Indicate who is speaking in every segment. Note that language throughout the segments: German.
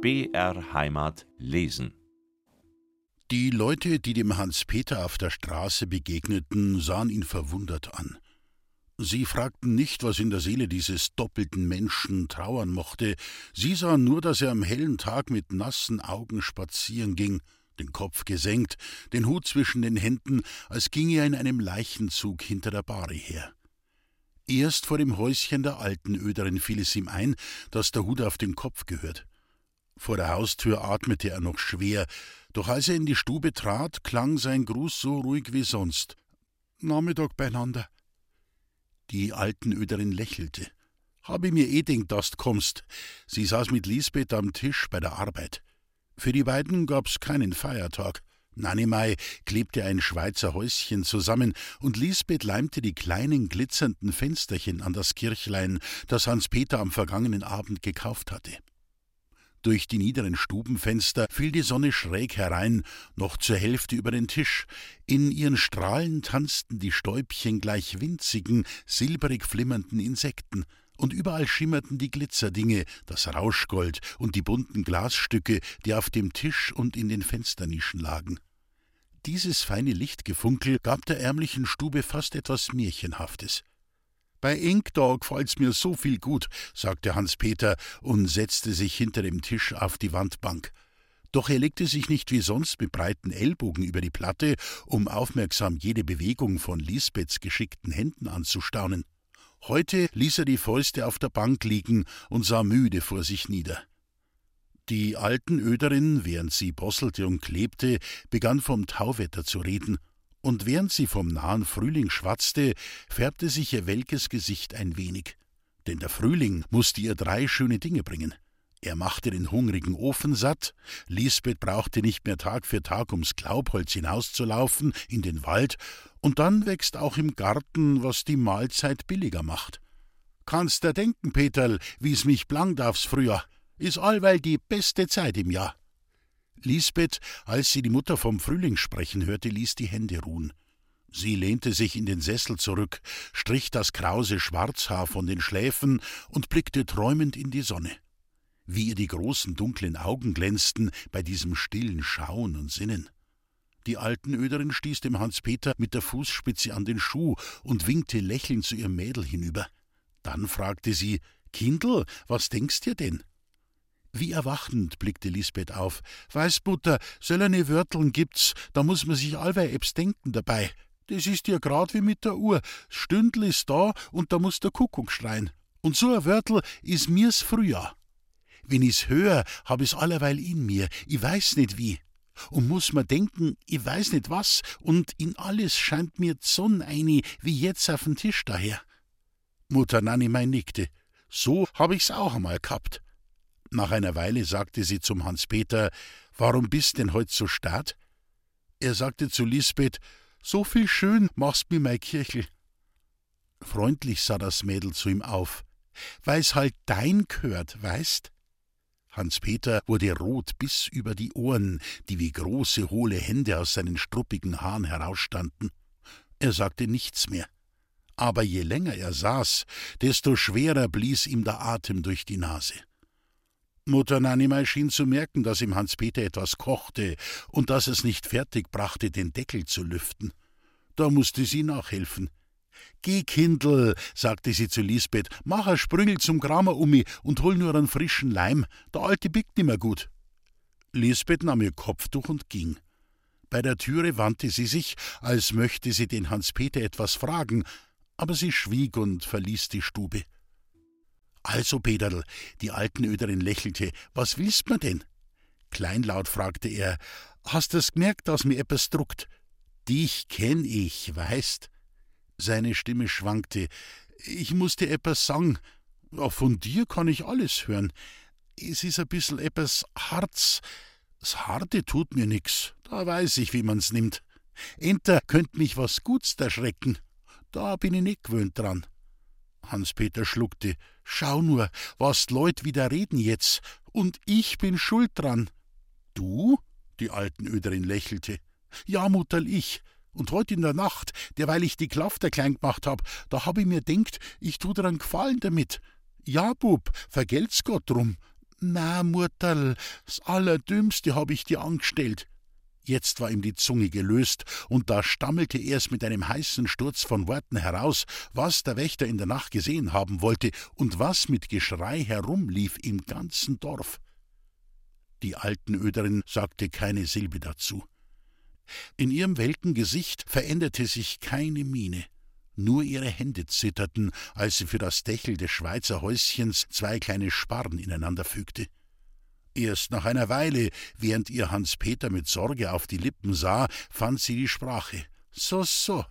Speaker 1: BR Heimat lesen.
Speaker 2: Die Leute, die dem Hans-Peter auf der Straße begegneten, sahen ihn verwundert an. Sie fragten nicht, was in der Seele dieses doppelten Menschen trauern mochte, sie sahen nur, dass er am hellen Tag mit nassen Augen spazieren ging, den Kopf gesenkt, den Hut zwischen den Händen, als ginge er in einem Leichenzug hinter der Bahre her. Erst vor dem Häuschen der alten Öderin fiel es ihm ein, dass der Hut auf den Kopf gehört. Vor der Haustür atmete er noch schwer, doch als er in die Stube trat, klang sein Gruß so ruhig wie sonst. Nachmittag beieinander. Die alten Öderin lächelte. Habe mir eh denkt, dass du kommst. Sie saß mit Lisbeth am Tisch bei der Arbeit. Für die beiden gab's keinen Feiertag. Nanimei klebte ein Schweizer Häuschen zusammen und Lisbeth leimte die kleinen glitzernden Fensterchen an das Kirchlein, das Hans-Peter am vergangenen Abend gekauft hatte. Durch die niederen Stubenfenster fiel die Sonne schräg herein, noch zur Hälfte über den Tisch. In ihren Strahlen tanzten die Stäubchen gleich winzigen, silberig flimmernden Insekten, und überall schimmerten die Glitzerdinge, das Rauschgold und die bunten Glasstücke, die auf dem Tisch und in den Fensternischen lagen. Dieses feine Lichtgefunkel gab der ärmlichen Stube fast etwas Märchenhaftes. Bei Inkdog gefällt's mir so viel gut, sagte Hans-Peter und setzte sich hinter dem Tisch auf die Wandbank. Doch er legte sich nicht wie sonst mit breiten Ellbogen über die Platte, um aufmerksam jede Bewegung von Lisbeths geschickten Händen anzustaunen. Heute ließ er die Fäuste auf der Bank liegen und sah müde vor sich nieder. Die alten Öderin, während sie bosselte und klebte, begann vom Tauwetter zu reden und während sie vom nahen Frühling schwatzte, färbte sich ihr welkes Gesicht ein wenig. Denn der Frühling musste ihr drei schöne Dinge bringen. Er machte den hungrigen Ofen satt, Lisbeth brauchte nicht mehr Tag für Tag ums Glaubholz hinauszulaufen in den Wald, und dann wächst auch im Garten, was die Mahlzeit billiger macht. Kannst dir denken, Peterl, wie's mich blankt aufs Frühjahr, is allweil die beste Zeit im Jahr. Lisbeth, als sie die Mutter vom Frühling sprechen hörte, ließ die Hände ruhen. Sie lehnte sich in den Sessel zurück, strich das krause Schwarzhaar von den Schläfen und blickte träumend in die Sonne. Wie ihr die großen dunklen Augen glänzten bei diesem stillen Schauen und Sinnen. Die alten Öderin stieß dem Hans-Peter mit der Fußspitze an den Schuh und winkte lächelnd zu ihrem Mädel hinüber. Dann fragte sie: Kindl, was denkst dir denn? Wie erwachend blickte Lisbeth auf. Weißt, Mutter, söllerne Wörteln gibt's, da muss man sich allweil ebs denken dabei. Das ist ja grad wie mit der Uhr. Stündl ist da und da muss der Kuckuck schreien. Und so ein Wörtel is mir's Frühjahr. Wenn ich's hör, hab ich's allerweil in mir, ich weiß nicht wie. Und muss man denken, ich weiß nicht was, und in alles scheint mir Sonn eine wie jetzt auf'n Tisch daher. Mutter Nanni mein nickte. So hab ich's auch einmal gehabt. Nach einer Weile sagte sie zum Hans-Peter: Warum bist denn heut so stad? Er sagte zu Lisbeth: So viel schön machst mir mei Kirchel. Freundlich sah das Mädel zu ihm auf. Weil's halt dein gehört, weißt? Hans-Peter wurde rot bis über die Ohren, die wie große hohle Hände aus seinen struppigen Haaren herausstanden. Er sagte nichts mehr. Aber je länger er saß, desto schwerer blies ihm der Atem durch die Nase. Mutter Nanimei schien zu merken, dass ihm Hans-Peter etwas kochte und dass es nicht fertig brachte, den Deckel zu lüften. Da musste sie nachhelfen. Geh, Kindl, sagte sie zu Lisbeth, mach a Sprüngel zum Kramer ummi und hol nur einen frischen Leim. Der alte biegt nimmer gut. Lisbeth nahm ihr Kopftuch und ging. Bei der Türe wandte sie sich, als möchte sie den Hans-Peter etwas fragen, aber sie schwieg und verließ die Stube. Also, Peterl, die Altenöderin lächelte, was willst man denn? Kleinlaut fragte er, hast du's gemerkt, dass mir etwas druckt? Dich kenn ich, weißt. Seine Stimme schwankte. Ich dir etwas sagen. Von dir kann ich alles hören. Es ist ein bissel etwas Harz. Das Harte tut mir nix. Da weiß ich, wie man's nimmt. Enter könnt mich was Guts erschrecken. Da bin ich nicht gewöhnt dran. Hans-Peter schluckte. Schau nur, was Leut wieder reden jetzt. Und ich bin schuld dran. Du? Die alten Öderin lächelte. Ja, Mutterl, ich. Und heut in der Nacht, derweil ich die Klafter klein gemacht hab, da hab ich mir denkt, ich tu einen Gefallen damit. Ja, Bub, vergelt's Gott drum. Na, Murterl, das Allerdümmste hab ich dir angestellt. Jetzt war ihm die Zunge gelöst, und da stammelte er's mit einem heißen Sturz von Worten heraus, was der Wächter in der Nacht gesehen haben wollte und was mit Geschrei herumlief im ganzen Dorf. Die Altenöderin sagte keine Silbe dazu. In ihrem welken Gesicht veränderte sich keine Miene. Nur ihre Hände zitterten, als sie für das Dächel des Schweizer Häuschens zwei kleine Sparren ineinander fügte. Erst nach einer Weile, während ihr Hans Peter mit Sorge auf die Lippen sah, fand sie die Sprache. So, so,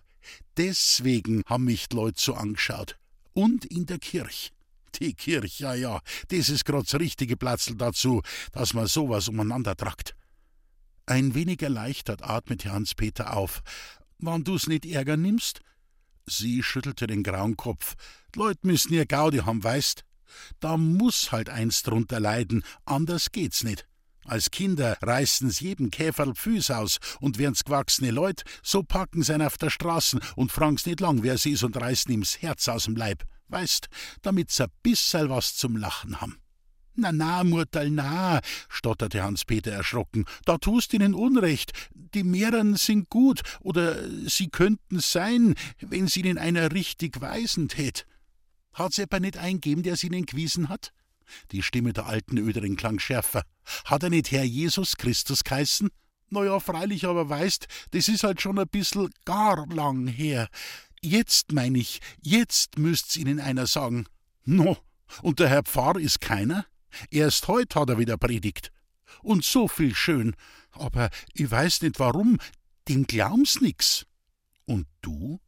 Speaker 2: deswegen haben mich die Leute so angeschaut. Und in der Kirch. Die Kirch, ja, ja, das ist grad das richtige Platzl dazu, dass man sowas umeinander tragt. Ein wenig erleichtert atmete Hans Peter auf. Wann du's nicht Ärger nimmst? Sie schüttelte den grauen Kopf. Die Leute müssen ihr Gaudi haben, weißt? Da muss halt eins drunter leiden, anders geht's nicht. Als Kinder reißen's jedem Käferl Füß aus und werden's gewachsene Leut, so packen's einen auf der Straßen und fragen's nicht lang, wer sie ist und reißen ihm's Herz aus'm Leib. Weißt, damit's a bisserl was zum Lachen haben. Na, na, Murtal, na, stotterte Hans-Peter erschrocken, da tust ihnen Unrecht. Die Meeren sind gut, oder sie könnten's sein, wenn sie ihnen einer richtig weisen tät. Hat's etwa nicht eingeben, der sie ihnen gewiesen hat? Die Stimme der alten Öderin klang schärfer. Hat er nicht Herr Jesus Christus geheißen? Na ja, freilich, aber weißt, das ist halt schon ein bissel gar lang her. Jetzt, mein ich, jetzt müsst's ihnen einer sagen. No, und der Herr Pfarr ist keiner? Erst heut hat er wieder predigt. Und so viel schön. Aber ich weiß nicht warum, dem glauben's nix. Und du?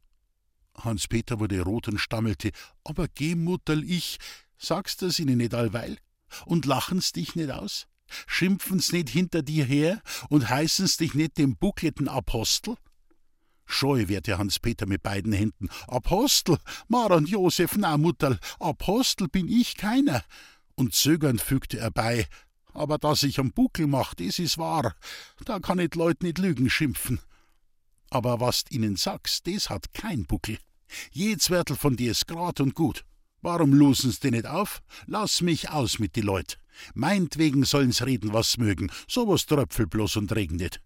Speaker 2: Hans-Peter wurde rot und stammelte. Aber geh, Mutterl, ich, sagst das ihnen nicht allweil? Und lachen's dich nicht aus? Schimpfen's nicht hinter dir her und heißen's dich nicht dem buckelten Apostel? Scheu wehrte Hans-Peter mit beiden Händen. Apostel, Mar und Josef, na, Mutterl, Apostel bin ich keiner. Und zögernd fügte er bei, aber dass ich am Buckel mach, das is wahr. Da kann ich Leut nicht Lügen schimpfen. Aber was ihnen sagst, das hat kein Buckel. Jedes Wörtel von dir ist grad und gut. Warum losen's dir nicht auf? Lass mich aus mit die Leut. Meintwegen sollen's reden, was mögen. So was tröpfel bloß und regnet.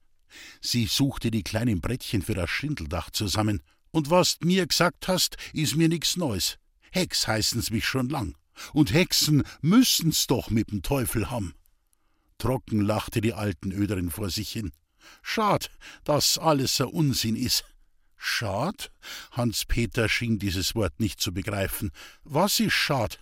Speaker 2: Sie suchte die kleinen Brettchen für das Schindeldach zusammen. Und was mir gesagt hast, is mir nix Neues. Hex heißen's mich schon lang. Und Hexen müssen's doch mit dem Teufel haben. Trocken lachte die alten Öderin vor sich hin. Schad, dass alles so Unsinn is. Schad? Hans-Peter schien dieses Wort nicht zu begreifen. Was ist schad?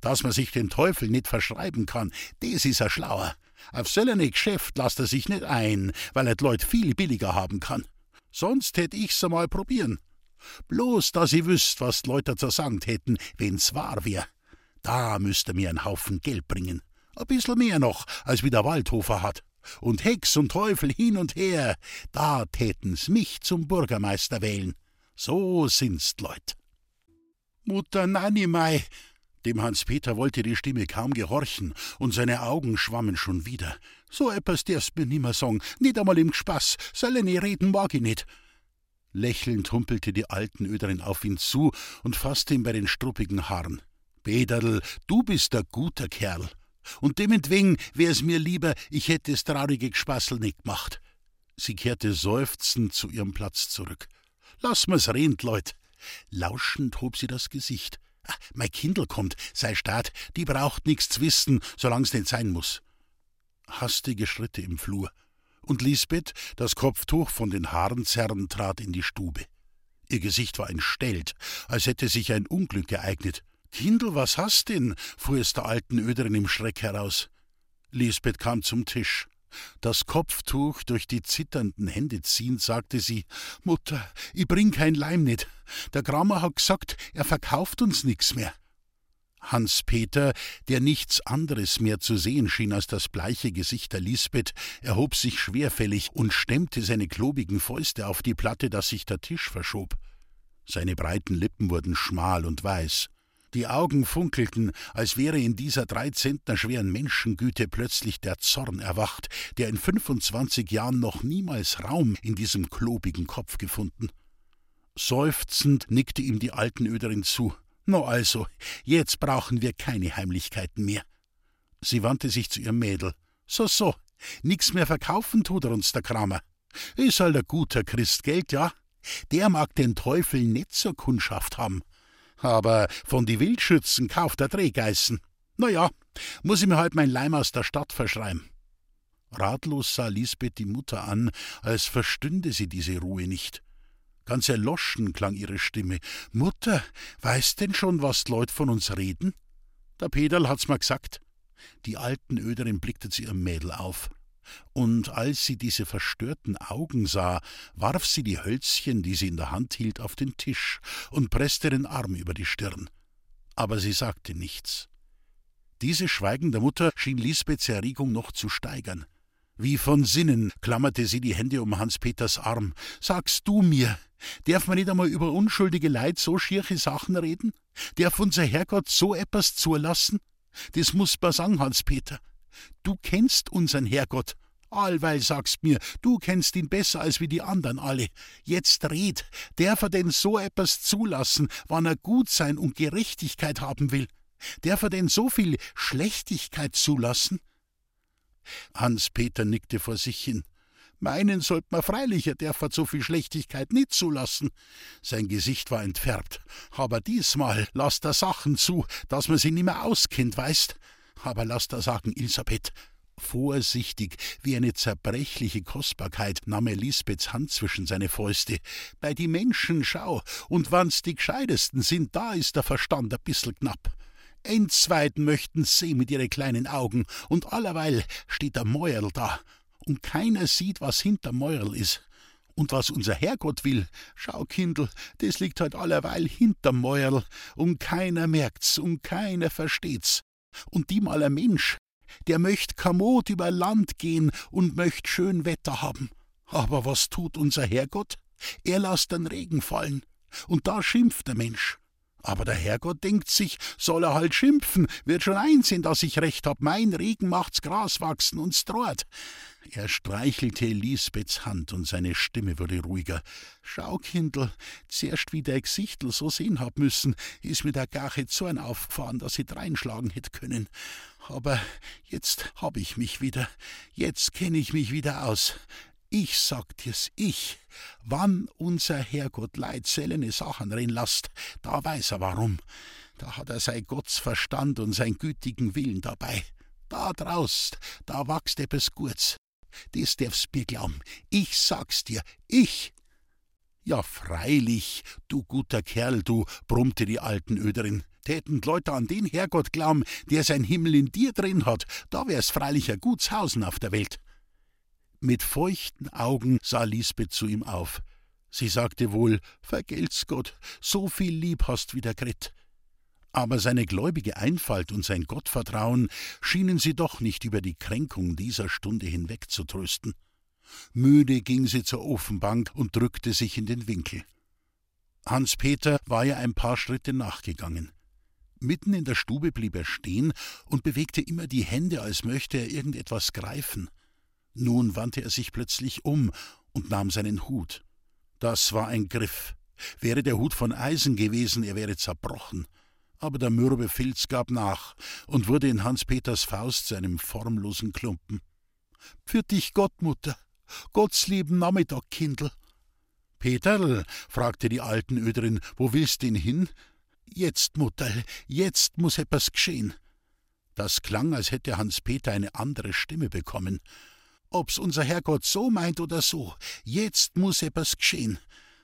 Speaker 2: Dass man sich den Teufel nicht verschreiben kann, des is er schlauer. Auf solche Geschäft lasst er sich nicht ein, weil er Leut viel billiger haben kann. Sonst hätt ich's einmal probieren. Bloß, dass i wüsst, was die Leute sagen hätten, wenn's wahr wär. Da müsste mir ein Haufen Geld bringen. Ein bissel mehr noch, als wie der Waldhofer hat und Hex und Teufel hin und her, da täten's mich zum Bürgermeister wählen. So sind's Leut. Mutter Nanimei, dem Hans-Peter wollte die Stimme kaum gehorchen, und seine Augen schwammen schon wieder. So etwas darfst mir nimmer sagen, nicht einmal im Spaß, sollene reden mag ich nicht. Lächelnd humpelte die alten Öderin auf ihn zu und fasste ihn bei den struppigen Haaren. Bederl, du bist ein guter Kerl. Und dementwegen wär's mir lieber, ich hätte das traurige Gespassel nicht gemacht. Sie kehrte seufzend zu ihrem Platz zurück. Lass mir's reden, Leut. Lauschend hob sie das Gesicht. Ah, mein Kindl kommt, sei Staat, die braucht nichts wissen, solang's nicht sein muss. Hastige Schritte im Flur. Und Lisbeth, das Kopftuch von den Haaren zerrend, trat in die Stube. Ihr Gesicht war entstellt, als hätte sich ein Unglück ereignet. Kindl, was hast denn? fuhr es der alten Öderin im Schreck heraus. Lisbeth kam zum Tisch. Das Kopftuch durch die zitternden Hände ziehend, sagte sie: Mutter, ich bring kein Leim nicht. Der Kramer hat gesagt, er verkauft uns nix mehr. Hans Peter, der nichts anderes mehr zu sehen schien als das bleiche Gesicht der Lisbeth, erhob sich schwerfällig und stemmte seine klobigen Fäuste auf die Platte, dass sich der Tisch verschob. Seine breiten Lippen wurden schmal und weiß. Die Augen funkelten, als wäre in dieser drei Zentner schweren Menschengüte plötzlich der Zorn erwacht, der in 25 Jahren noch niemals Raum in diesem klobigen Kopf gefunden. Seufzend nickte ihm die Altenöderin zu. No also, jetzt brauchen wir keine Heimlichkeiten mehr. Sie wandte sich zu ihrem Mädel. So, so, nix mehr verkaufen tut er uns, der Kramer. Is halt ein guter Christ, Geld, ja? Der mag den Teufel nicht zur Kundschaft haben. Aber von die Wildschützen kauft er Drehgeißen. Na ja, muss ich mir halt mein Leim aus der Stadt verschreiben. Ratlos sah Lisbeth die Mutter an, als verstünde sie diese Ruhe nicht. Ganz erloschen klang ihre Stimme. Mutter, weißt denn schon, was die Leute von uns reden? Der Peterl hat's mir gesagt. Die alten Öderin blickte zu ihrem Mädel auf. Und als sie diese verstörten Augen sah, warf sie die Hölzchen, die sie in der Hand hielt, auf den Tisch und presste den Arm über die Stirn. Aber sie sagte nichts. Diese Schweigen der Mutter schien Lisbeths Erregung noch zu steigern. Wie von Sinnen klammerte sie die Hände um Hans Peters Arm. Sagst du mir, darf man nicht einmal über unschuldige Leid so schierche Sachen reden? Darf unser Herrgott so etwas zulassen? Das muss man sagen, Hans Peter. Du kennst unseren Herrgott. Allweil sagst mir, du kennst ihn besser als wie die anderen alle. Jetzt red, darf er denn so etwas zulassen, wann er gut sein und Gerechtigkeit haben will? Darf er denn so viel Schlechtigkeit zulassen? Hans-Peter nickte vor sich hin. Meinen sollt man freilich, er darf so viel Schlechtigkeit nicht zulassen. Sein Gesicht war entfärbt. Aber diesmal lasst er Sachen zu, dass man sie nimmer auskennt, weißt. Aber lasst er sagen, Elisabeth, Vorsichtig, wie eine zerbrechliche Kostbarkeit, nahm er Lisbeths Hand zwischen seine Fäuste. Bei die Menschen schau, und wann's die Gescheidesten sind, da ist der Verstand ein bissel knapp. Endzweiten möchten's sehen mit ihre kleinen Augen, und allerweil steht der Mäuerl da, und keiner sieht, was hinter Mäuerl is. Und was unser Herrgott will, schau, Kindl, das liegt halt allerweil hinter Mäuerl, und keiner merkt's, und keiner versteht's. Und die mal ein Mensch, der möcht kamot über Land gehen und möcht schön Wetter haben. Aber was tut unser Herrgott? Er lasst den Regen fallen. Und da schimpft der Mensch. Aber der Herrgott denkt sich, soll er halt schimpfen, wird schon einsehen, dass ich recht hab, mein Regen macht's Gras wachsen und's droht. Er streichelte Lisbeths Hand und seine Stimme wurde ruhiger. Schau, Kindl, zuerst wie der Gesichtl so sehen hab müssen, ist mir der Gache Zorn aufgefahren, dass ich dreinschlagen hätt können. Aber jetzt hab ich mich wieder, jetzt kenn ich mich wieder aus. Ich sag dir's, ich. Wann unser Herrgott Leid selene Sachen rein lasst, da weiß er warum. Da hat er sein Gottsverstand und sein gütigen Willen dabei. Da draust, da wächst etwas Guts. Das darfst mir glauben. Ich sag's dir, ich. Ja, freilich, du guter Kerl, du, brummte die alten Öderin. Täten Leute an den Herrgott glauben, der sein Himmel in dir drin hat, da wär's freilich ein Gutshausen auf der Welt. Mit feuchten Augen sah Lisbeth zu ihm auf. Sie sagte wohl: Vergelt's Gott, so viel lieb hast wie der Grit. Aber seine gläubige Einfalt und sein Gottvertrauen schienen sie doch nicht über die Kränkung dieser Stunde hinweg zu trösten. Müde ging sie zur Ofenbank und drückte sich in den Winkel. Hans Peter war ihr ein paar Schritte nachgegangen. Mitten in der Stube blieb er stehen und bewegte immer die Hände, als möchte er irgendetwas greifen. Nun wandte er sich plötzlich um und nahm seinen Hut. Das war ein Griff. Wäre der Hut von Eisen gewesen, er wäre zerbrochen. Aber der mürbe Filz gab nach und wurde in Hans Peters Faust zu einem formlosen Klumpen. Für dich Gott, Mutter. Gott's lieben Nachmittag, Kindl. Peterl, fragte die alten Öderin, wo willst denn hin? Jetzt, Mutter, jetzt muss etwas geschehen. Das klang, als hätte Hans Peter eine andere Stimme bekommen ob's unser Herrgott so meint oder so, jetzt muss etwas geschehen.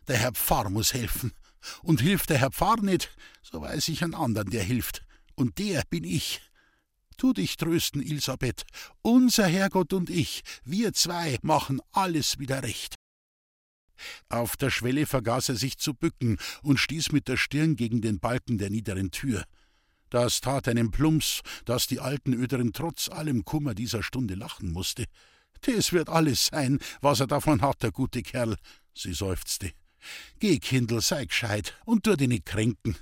Speaker 2: Der Herr Pfarr muss helfen. Und hilft der Herr Pfarr nicht, so weiß ich einen anderen, der hilft. Und der bin ich. Tu dich trösten, Elisabeth. Unser Herrgott und ich, wir zwei, machen alles wieder recht. Auf der Schwelle vergaß er sich zu bücken und stieß mit der Stirn gegen den Balken der niederen Tür. Das tat einen Plumps, dass die alten Öderin trotz allem Kummer dieser Stunde lachen musste. Das wird alles sein, was er davon hat, der gute Kerl. Sie seufzte. Geh, Kindl, sei gescheit und tu dich nicht kränken.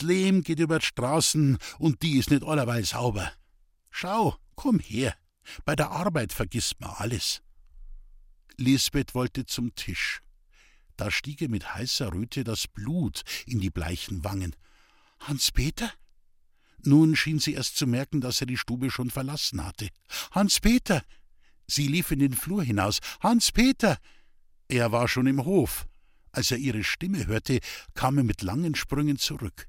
Speaker 2: Lehm geht über die Straßen und die ist nicht allerweil sauber. Schau, komm her. Bei der Arbeit vergisst man alles. Lisbeth wollte zum Tisch. Da stieg ihr mit heißer Röte das Blut in die bleichen Wangen. Hans-Peter? Nun schien sie erst zu merken, dass er die Stube schon verlassen hatte. Hans-Peter! Sie lief in den Flur hinaus. Hans-Peter! Er war schon im Hof. Als er ihre Stimme hörte, kam er mit langen Sprüngen zurück.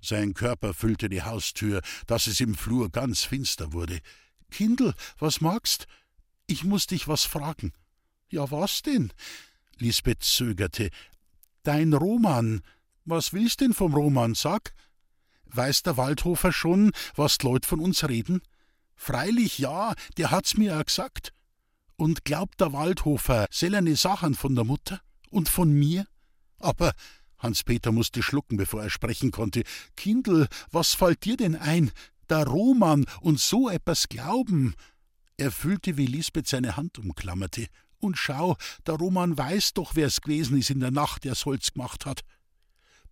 Speaker 2: Sein Körper füllte die Haustür, dass es im Flur ganz finster wurde. Kindl, was magst? Ich muss dich was fragen. Ja, was denn? Lisbeth zögerte. Dein Roman. Was willst denn vom Roman, sag? Weiß der Waldhofer schon, was d'Leut von uns reden? Freilich ja, der hat's mir auch gesagt. Und glaubt der Waldhofer sellerne Sachen von der Mutter und von mir? Aber Hans-Peter musste schlucken, bevor er sprechen konnte. Kindl, was fällt dir denn ein? Der Roman und so etwas glauben. Er fühlte, wie Lisbeth seine Hand umklammerte. Und schau, der Roman weiß doch, wer's gewesen ist in der Nacht, der's Holz gemacht hat.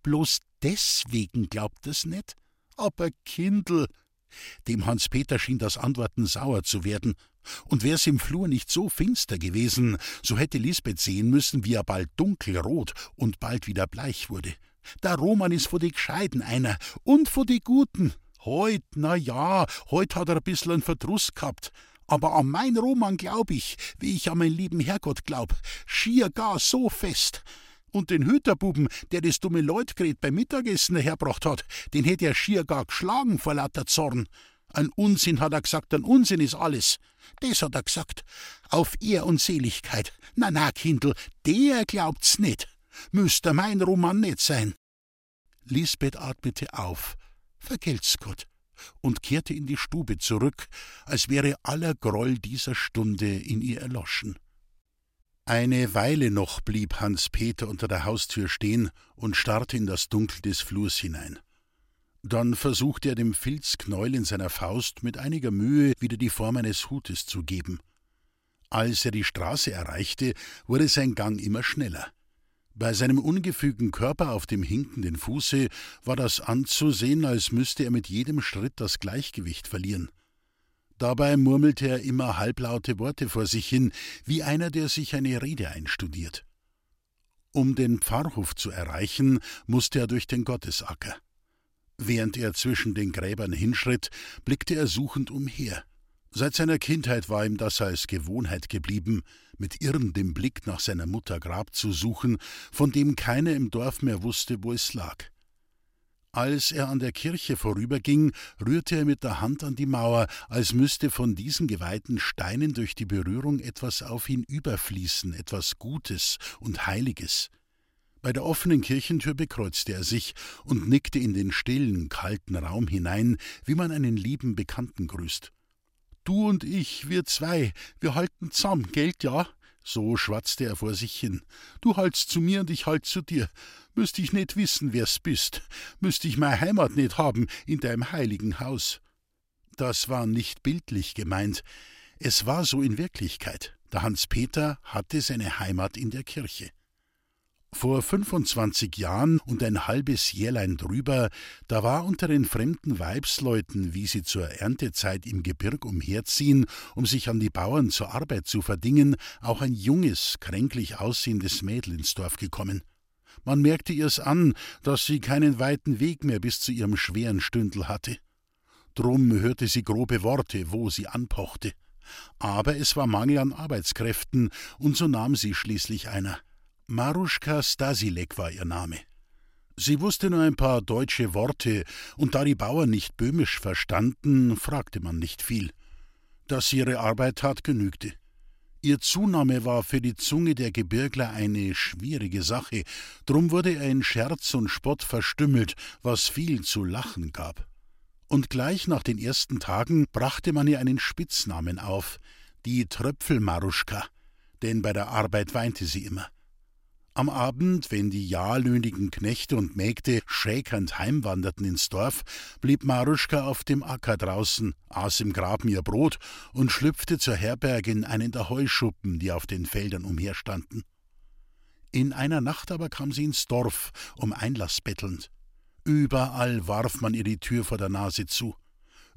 Speaker 2: Bloß deswegen glaubt es nicht. Aber Kindl. Dem Hans-Peter schien das Antworten sauer zu werden. Und wär's im Flur nicht so finster gewesen, so hätte Lisbeth sehen müssen, wie er bald dunkelrot und bald wieder bleich wurde. Der Roman ist vor die Gescheiden einer und vor die Guten. Heut, na ja, heut hat er ein bissl einen Verdruss gehabt. Aber an mein Roman glaub ich, wie ich an meinen lieben Herrgott glaub, schier gar so fest. Und den Hüterbuben, der das dumme Leutgret beim Mittagessen herbracht hat, den hätt er schier gar geschlagen vor lauter Zorn. Ein Unsinn hat er gesagt, ein Unsinn ist alles. Das hat er gesagt. Auf Ehr und Seligkeit. Na, na, Kindl, der glaubt's nicht. Müsste mein Roman nicht sein. Lisbeth atmete auf. Vergelt's Gott und kehrte in die Stube zurück, als wäre aller Groll dieser Stunde in ihr erloschen. Eine Weile noch blieb Hans Peter unter der Haustür stehen und starrte in das Dunkel des Flurs hinein. Dann versuchte er dem Filzknäuel in seiner Faust mit einiger Mühe wieder die Form eines Hutes zu geben. Als er die Straße erreichte, wurde sein Gang immer schneller. Bei seinem ungefügen Körper auf dem hinkenden Fuße war das anzusehen, als müsste er mit jedem Schritt das Gleichgewicht verlieren. Dabei murmelte er immer halblaute Worte vor sich hin, wie einer, der sich eine Rede einstudiert. Um den Pfarrhof zu erreichen, musste er durch den Gottesacker. Während er zwischen den Gräbern hinschritt, blickte er suchend umher. Seit seiner Kindheit war ihm das als Gewohnheit geblieben, mit irrendem Blick nach seiner Mutter Grab zu suchen, von dem keiner im Dorf mehr wusste, wo es lag. Als er an der Kirche vorüberging, rührte er mit der Hand an die Mauer, als müsste von diesen geweihten Steinen durch die Berührung etwas auf ihn überfließen, etwas Gutes und Heiliges. Bei der offenen Kirchentür bekreuzte er sich und nickte in den stillen, kalten Raum hinein, wie man einen lieben Bekannten grüßt. Du und ich, wir zwei, wir halten zusammen, gelt ja? So schwatzte er vor sich hin. Du haltst zu mir und ich halt zu dir. Müsst ich nicht wissen, wer's bist. Müsst ich meine Heimat nicht haben in deinem heiligen Haus. Das war nicht bildlich gemeint. Es war so in Wirklichkeit. Der Hans Peter hatte seine Heimat in der Kirche. Vor 25 Jahren und ein halbes Jährlein drüber, da war unter den fremden Weibsleuten, wie sie zur Erntezeit im Gebirg umherziehen, um sich an die Bauern zur Arbeit zu verdingen, auch ein junges, kränklich aussehendes Mädel ins Dorf gekommen. Man merkte ihr's an, dass sie keinen weiten Weg mehr bis zu ihrem schweren Stündel hatte. Drum hörte sie grobe Worte, wo sie anpochte. Aber es war Mangel an Arbeitskräften, und so nahm sie schließlich einer. Maruschka Stasilek war ihr Name. Sie wusste nur ein paar deutsche Worte, und da die Bauern nicht böhmisch verstanden, fragte man nicht viel. Dass sie ihre Arbeit tat, genügte. Ihr Zunahme war für die Zunge der Gebirgler eine schwierige Sache, drum wurde er in Scherz und Spott verstümmelt, was viel zu lachen gab. Und gleich nach den ersten Tagen brachte man ihr einen Spitznamen auf, die Tröpfelmaruschka, denn bei der Arbeit weinte sie immer. Am Abend, wenn die jahrlöhnigen Knechte und Mägde schäkernd heimwanderten ins Dorf, blieb Maruschka auf dem Acker draußen, aß im Graben ihr Brot und schlüpfte zur Herberge in einen der Heuschuppen, die auf den Feldern umherstanden. In einer Nacht aber kam sie ins Dorf, um Einlass bettelnd. Überall warf man ihr die Tür vor der Nase zu.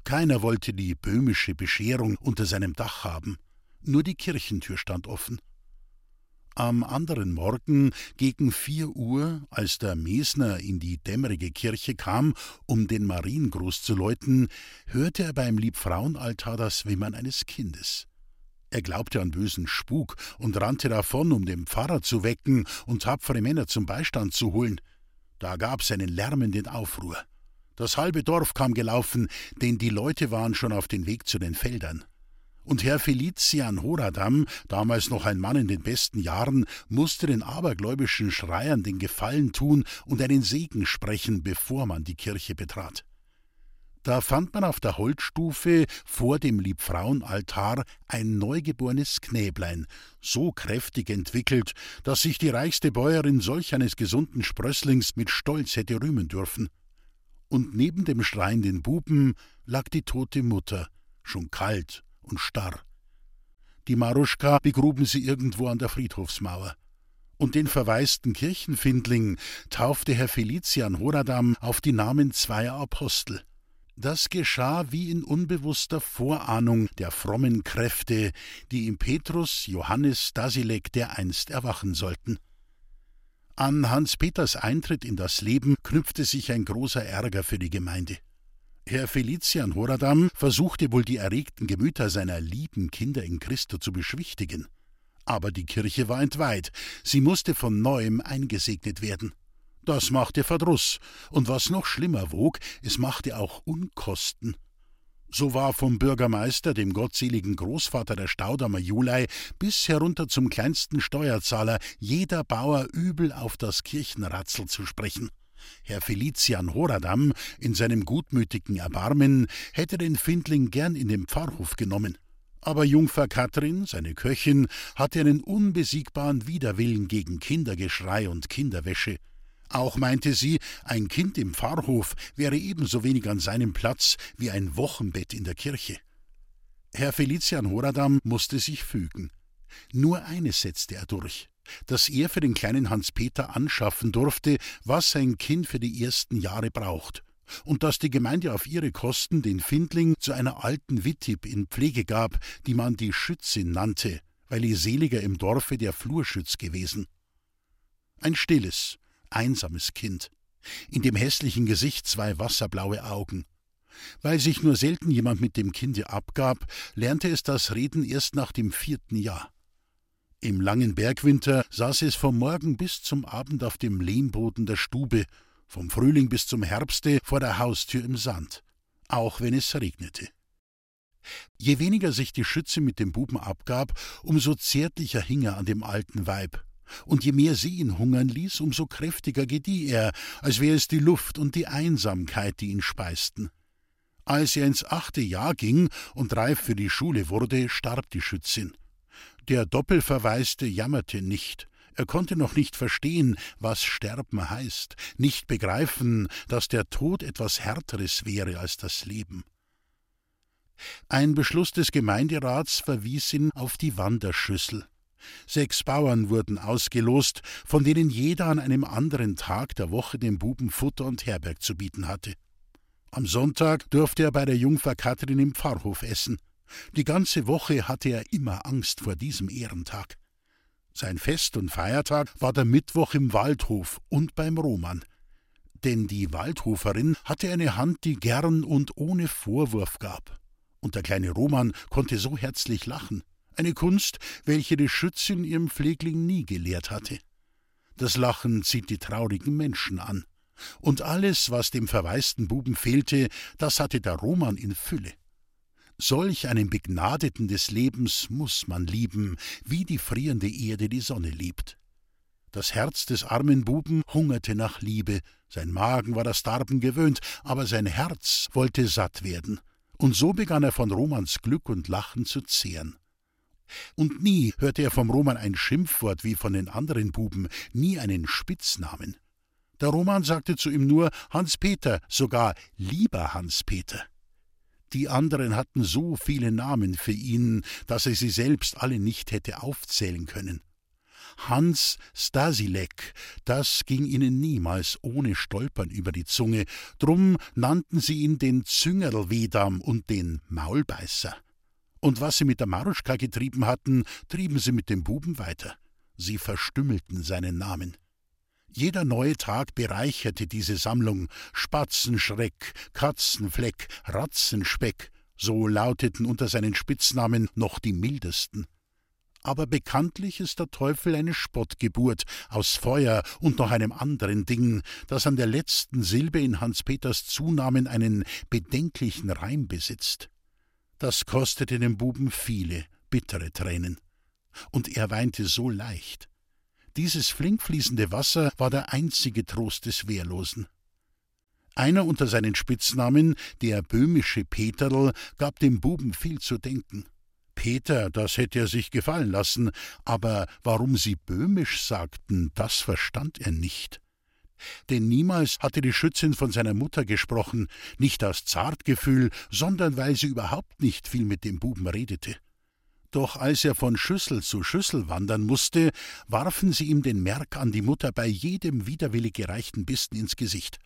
Speaker 2: Keiner wollte die böhmische Bescherung unter seinem Dach haben. Nur die Kirchentür stand offen. Am anderen Morgen gegen vier Uhr, als der Mesner in die dämmerige Kirche kam, um den Mariengruß zu läuten, hörte er beim Liebfrauenaltar das Wimmern eines Kindes. Er glaubte an bösen Spuk und rannte davon, um den Pfarrer zu wecken und tapfere Männer zum Beistand zu holen. Da gab's einen lärmenden Aufruhr. Das halbe Dorf kam gelaufen, denn die Leute waren schon auf den Weg zu den Feldern. Und Herr Felician Horadam, damals noch ein Mann in den besten Jahren, musste den abergläubischen Schreiern den Gefallen tun und einen Segen sprechen, bevor man die Kirche betrat. Da fand man auf der Holzstufe vor dem Liebfrauenaltar ein neugeborenes Knäblein, so kräftig entwickelt, dass sich die reichste Bäuerin solch eines gesunden Sprösslings mit Stolz hätte rühmen dürfen. Und neben dem schreienden Buben lag die tote Mutter, schon kalt und starr. Die Maruschka begruben sie irgendwo an der Friedhofsmauer. Und den verwaisten Kirchenfindling taufte Herr Felician Horadam auf die Namen zweier Apostel. Das geschah wie in unbewusster Vorahnung der frommen Kräfte, die im Petrus Johannes Stasilek dereinst erwachen sollten. An Hans Peters Eintritt in das Leben knüpfte sich ein großer Ärger für die Gemeinde. Herr Felician Horadam versuchte wohl die erregten Gemüter seiner lieben Kinder in Christo zu beschwichtigen. Aber die Kirche war entweiht, sie musste von neuem eingesegnet werden. Das machte Verdruss, und was noch schlimmer wog, es machte auch Unkosten. So war vom Bürgermeister, dem gottseligen Großvater der Staudamer Julei, bis herunter zum kleinsten Steuerzahler jeder Bauer übel auf das Kirchenratzel zu sprechen. Herr Felician Horadam, in seinem gutmütigen Erbarmen, hätte den Findling gern in den Pfarrhof genommen. Aber Jungfer Katrin, seine Köchin, hatte einen unbesiegbaren Widerwillen gegen Kindergeschrei und Kinderwäsche. Auch meinte sie, ein Kind im Pfarrhof wäre ebenso wenig an seinem Platz wie ein Wochenbett in der Kirche. Herr Felician Horadam musste sich fügen. Nur eines setzte er durch dass er für den kleinen Hans-Peter anschaffen durfte, was sein Kind für die ersten Jahre braucht, und dass die Gemeinde auf ihre Kosten den Findling zu einer alten Wittib in Pflege gab, die man die Schützin nannte, weil ihr seliger im Dorfe der Flurschütz gewesen. Ein stilles, einsames Kind, in dem hässlichen Gesicht zwei wasserblaue Augen. Weil sich nur selten jemand mit dem Kinde abgab, lernte es das Reden erst nach dem vierten Jahr. Im langen Bergwinter saß es vom Morgen bis zum Abend auf dem Lehmboden der Stube, vom Frühling bis zum Herbste vor der Haustür im Sand, auch wenn es regnete. Je weniger sich die Schütze mit dem Buben abgab, umso zärtlicher hing er an dem alten Weib, und je mehr sie ihn hungern ließ, umso kräftiger gedieh er, als wäre es die Luft und die Einsamkeit, die ihn speisten. Als er ins achte Jahr ging und reif für die Schule wurde, starb die Schützin. Der Doppelverwaiste jammerte nicht. Er konnte noch nicht verstehen, was Sterben heißt, nicht begreifen, dass der Tod etwas Härteres wäre als das Leben. Ein Beschluss des Gemeinderats verwies ihn auf die Wanderschüssel. Sechs Bauern wurden ausgelost, von denen jeder an einem anderen Tag der Woche dem Buben Futter und Herberg zu bieten hatte. Am Sonntag durfte er bei der Jungfer Kathrin im Pfarrhof essen. Die ganze Woche hatte er immer Angst vor diesem Ehrentag. Sein Fest und Feiertag war der Mittwoch im Waldhof und beim Roman. Denn die Waldhoferin hatte eine Hand, die gern und ohne Vorwurf gab. Und der kleine Roman konnte so herzlich lachen. Eine Kunst, welche die Schützin ihrem Pflegling nie gelehrt hatte. Das Lachen zieht die traurigen Menschen an. Und alles, was dem verwaisten Buben fehlte, das hatte der Roman in Fülle. Solch einen Begnadeten des Lebens muss man lieben, wie die frierende Erde die Sonne liebt. Das Herz des armen Buben hungerte nach Liebe, sein Magen war das Darben gewöhnt, aber sein Herz wollte satt werden, und so begann er von Romans Glück und Lachen zu zehren. Und nie hörte er vom Roman ein Schimpfwort wie von den anderen Buben, nie einen Spitznamen. Der Roman sagte zu ihm nur Hans Peter, sogar lieber Hans Peter. Die anderen hatten so viele Namen für ihn, dass er sie selbst alle nicht hätte aufzählen können. Hans Stasilek, das ging ihnen niemals ohne Stolpern über die Zunge, drum nannten sie ihn den Züngerlwedam und den Maulbeißer. Und was sie mit der Maruschka getrieben hatten, trieben sie mit dem Buben weiter. Sie verstümmelten seinen Namen. Jeder neue Tag bereicherte diese Sammlung. Spatzenschreck, Katzenfleck, Ratzenspeck, so lauteten unter seinen Spitznamen noch die mildesten. Aber bekanntlich ist der Teufel eine Spottgeburt aus Feuer und noch einem anderen Ding, das an der letzten Silbe in Hans Peters Zunamen einen bedenklichen Reim besitzt. Das kostete dem Buben viele bittere Tränen. Und er weinte so leicht. Dieses flinkfließende Wasser war der einzige Trost des Wehrlosen. Einer unter seinen Spitznamen, der böhmische Peterl, gab dem Buben viel zu denken. Peter, das hätte er sich gefallen lassen, aber warum sie böhmisch sagten, das verstand er nicht. Denn niemals hatte die Schützin von seiner Mutter gesprochen, nicht aus Zartgefühl, sondern weil sie überhaupt nicht viel mit dem Buben redete. Doch als er von Schüssel zu Schüssel wandern musste, warfen sie ihm den Merk an die Mutter bei jedem widerwillig gereichten Bisten ins Gesicht.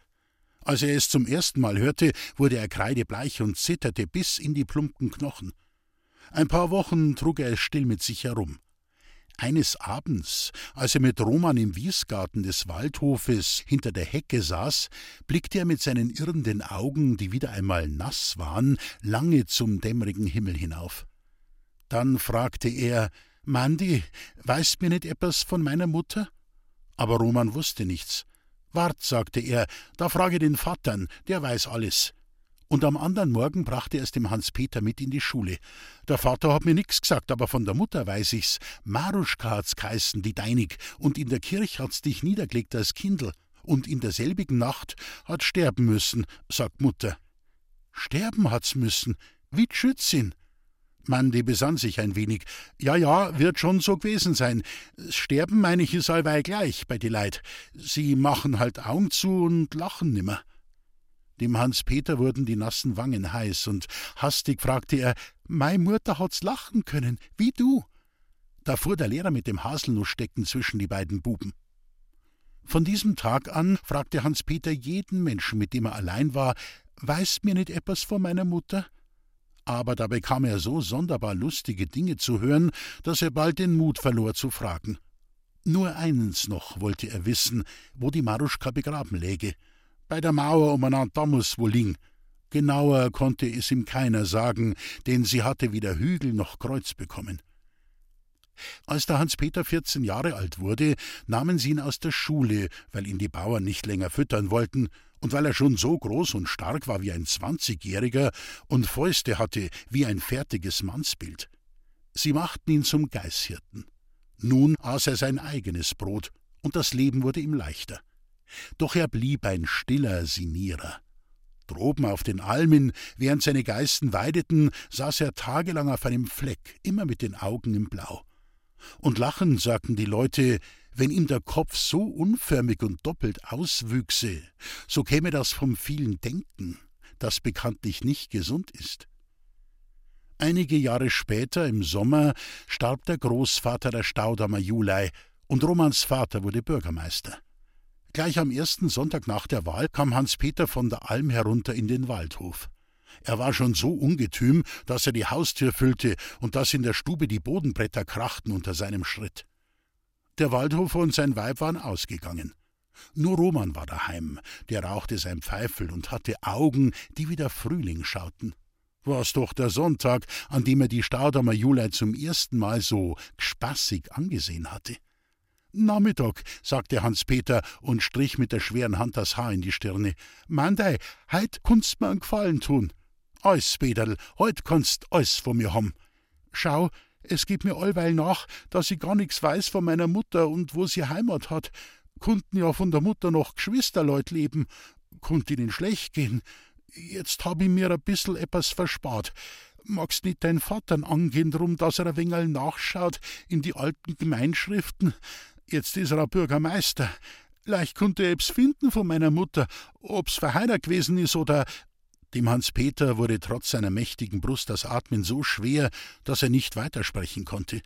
Speaker 2: Als er es zum ersten Mal hörte, wurde er kreidebleich und zitterte bis in die plumpen Knochen. Ein paar Wochen trug er es still mit sich herum. Eines Abends, als er mit Roman im Wiesgarten des Waldhofes hinter der Hecke saß, blickte er mit seinen irrenden Augen, die wieder einmal nass waren, lange zum dämmerigen Himmel hinauf. Dann fragte er Mandi, weißt mir nicht etwas von meiner Mutter? Aber Roman wusste nichts. Wart, sagte er, da frage den Vatern, der weiß alles. Und am anderen Morgen brachte er es dem Hans-Peter mit in die Schule. Der Vater hat mir nix gesagt, aber von der Mutter weiß ich's. Maruschka hat's geheißen, die Deinig, und in der Kirche hat's dich niedergelegt als Kindl. Und in derselbigen Nacht hat sterben müssen, sagt Mutter. Sterben hat's müssen? Wie Schützin? Mandy besann sich ein wenig. Ja, ja, wird schon so gewesen sein. Sterben, meine ich, ist allweil gleich bei die Leid. Sie machen halt Augen zu und lachen nimmer. Dem Hans-Peter wurden die nassen Wangen heiß, und hastig fragte er: Mei Mutter hat's lachen können, wie du. Da fuhr der Lehrer mit dem Haselnussstecken zwischen die beiden Buben. Von diesem Tag an fragte Hans-Peter jeden Menschen, mit dem er allein war: Weißt mir nicht etwas von meiner Mutter? Aber da bekam er so sonderbar lustige Dinge zu hören, dass er bald den Mut verlor zu fragen. Nur eins noch wollte er wissen, wo die Maruschka begraben läge. Bei der Mauer umeinander da muss wohl liegen. Genauer konnte es ihm keiner sagen, denn sie hatte weder Hügel noch Kreuz bekommen. Als der Hans-Peter vierzehn Jahre alt wurde, nahmen sie ihn aus der Schule, weil ihn die Bauern nicht länger füttern wollten, und weil er schon so groß und stark war wie ein Zwanzigjähriger und Fäuste hatte wie ein fertiges Mannsbild. Sie machten ihn zum Geißhirten. Nun aß er sein eigenes Brot, und das Leben wurde ihm leichter. Doch er blieb ein stiller Sinierer. Droben auf den Almen, während seine Geißen weideten, saß er tagelang auf einem Fleck, immer mit den Augen im Blau. Und lachend sagten die Leute, wenn ihm der Kopf so unförmig und doppelt auswüchse, so käme das vom vielen Denken, das bekanntlich nicht gesund ist. Einige Jahre später, im Sommer, starb der Großvater der Staudammer Julei, und Romans Vater wurde Bürgermeister. Gleich am ersten Sonntag nach der Wahl kam Hans-Peter von der Alm herunter in den Waldhof. Er war schon so ungetüm, dass er die Haustür füllte und dass in der Stube die Bodenbretter krachten unter seinem Schritt. Der Waldhofer und sein Weib waren ausgegangen. Nur Roman war daheim, der rauchte sein Pfeifel und hatte Augen, die wie der Frühling schauten. War's doch der Sonntag, an dem er die Staudammer Julei zum ersten Mal so spaßig angesehen hatte. Nachmittag, sagte Hans-Peter und strich mit der schweren Hand das Haar in die Stirne. Mandei, heut kunst mir einen Gefallen tun. Eus, Peterl, heut kannst eus von mir haben. Schau, es geht mir allweil nach, dass ich gar nichts weiß von meiner Mutter und wo sie Heimat hat. Kunnten ja von der Mutter noch Geschwisterleut leben, konnt ihnen schlecht gehen. Jetzt hab ich mir ein bissel etwas verspart. Magst nicht dein Vater angehen, drum, dass er ein wenig nachschaut in die alten Gemeinschriften? Jetzt ist er ein Bürgermeister. Leicht konnte er eb's finden von meiner Mutter, ob's verheiratet gewesen ist oder dem Hans-Peter wurde trotz seiner mächtigen Brust das Atmen so schwer, dass er nicht weitersprechen konnte.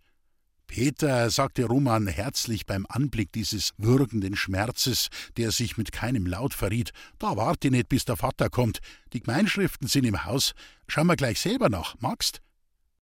Speaker 2: Peter, sagte Roman herzlich beim Anblick dieses würgenden Schmerzes, der sich mit keinem Laut verriet, da warte nicht, bis der Vater kommt. Die Gemeinschriften sind im Haus. Schau mal gleich selber nach, magst?